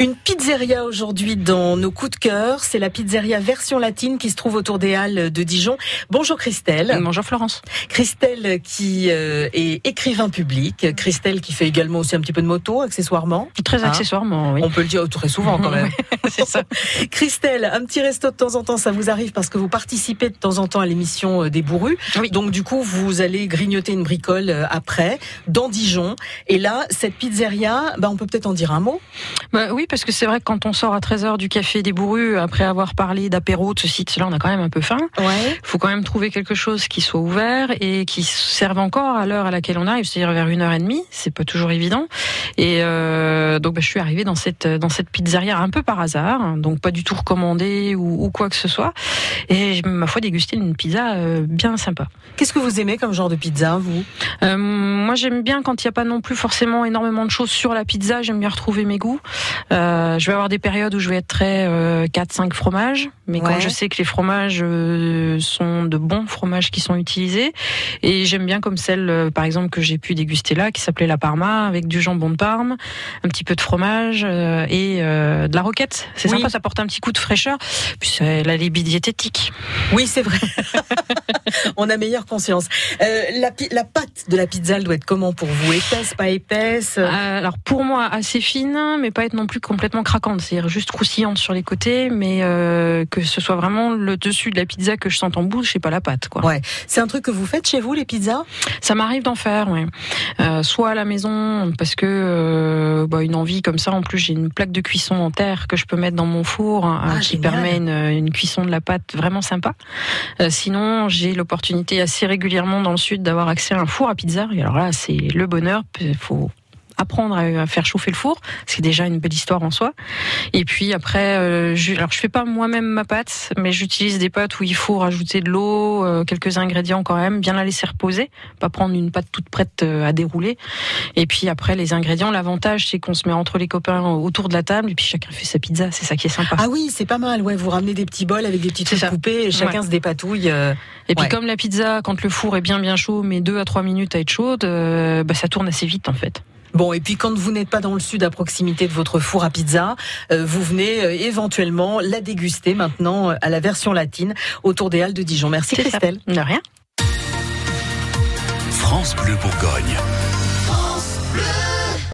Une pizzeria aujourd'hui dans nos coups de cœur. C'est la pizzeria version latine qui se trouve autour des Halles de Dijon. Bonjour Christelle. Bonjour Florence. Christelle qui euh, est écrivain public. Christelle qui fait également aussi un petit peu de moto, accessoirement. Très Hein accessoirement, oui. On peut le dire très souvent quand même. C'est ça. Christelle, un petit resto de temps en temps, ça vous arrive parce que vous participez de temps en temps à l'émission euh, des bourrus. Oui. Donc du coup, vous allez grignoter une bricole euh, après, dans Dijon. Et là, cette pizzeria, bah, on peut peut-être en dire un mot. Bah oui, parce que c'est vrai que quand on sort à 13h du café des bourrus, après avoir parlé d'apéro, de ceci, de cela, on a quand même un peu faim. Ouais. Il faut quand même trouver quelque chose qui soit ouvert et qui serve encore à l'heure à laquelle on arrive, c'est-à-dire vers une heure et demie. C'est pas toujours évident. Et euh, donc, bah, je suis arrivée dans cette dans cette pizzeria un peu par hasard, donc pas du tout recommandée ou, ou quoi que ce soit. Et j'ai, ma foi dégusté une pizza euh, bien sympa. Qu'est-ce que vous aimez comme genre de pizza, vous? Euh, moi, j'aime bien quand il n'y a pas non plus forcément énormément de choses sur la pizza. J'aime bien retrouver mes goûts. Euh, je vais avoir des périodes où je vais être très euh, 4-5 fromages, mais Ouais. quand je sais que les fromages euh, sont de bons fromages qui sont utilisés, et j'aime bien comme celle, euh, par exemple, que j'ai pu déguster là, qui s'appelait la Parma, avec du jambon de Parme, un petit peu de fromage euh, et euh, de la roquette. C'est Oui. sympa, ça apporte un petit coup de fraîcheur. Puis elle a les diététique. Oui, c'est vrai. on a meilleure conscience. Euh, la, la pâte de la pizza, elle doit être comment pour vous? Épaisse, pas épaisse? Alors pour moi assez fine, mais pas être non plus complètement craquante, c'est-à-dire juste croustillante sur les côtés, mais euh, que ce soit vraiment le dessus de la pizza que je sente en bouche et pas la pâte. Quoi. Ouais. C'est un truc que vous faites chez vous, les pizzas? Ça m'arrive d'en faire, ouais. Euh, soit à la maison parce que euh, bah, une envie comme ça. En plus, j'ai une plaque de cuisson en terre que je peux mettre dans mon four hein, Ah, qui génial. permet une, une cuisson de la pâte vraiment sympa. Sinon, j'ai l'opportunité assez régulièrement dans le sud d'avoir accès à un four à pizza. Et alors là, c'est le bonheur. Il faut apprendre à faire chauffer le four, c'est déjà une belle histoire en soi. Et puis après, euh, je, alors je fais pas moi-même ma pâte, mais j'utilise des pâtes où il faut rajouter de l'eau, euh, quelques ingrédients quand même, bien la laisser reposer, pas prendre une pâte toute prête euh, à dérouler. Et puis après les ingrédients, l'avantage c'est qu'on se met entre les copains autour de la table et puis chacun fait sa pizza, c'est ça qui est sympa. Ah oui, c'est pas mal. Ouais, vous ramenez des petits bols avec des trucs ça. coupés et chacun se dépatouille. euh. Et puis Ouais. comme la pizza, quand le four est bien bien chaud, mais deux à trois minutes à être chaude, euh, bah, ça tourne assez vite en fait. Bon, et puis quand vous n'êtes pas dans le sud à proximité de votre four à pizza, euh, vous venez euh, éventuellement la déguster maintenant euh, à la version latine autour des Halles de Dijon. Merci ça. Christelle. De rien. France Bleu Bourgogne.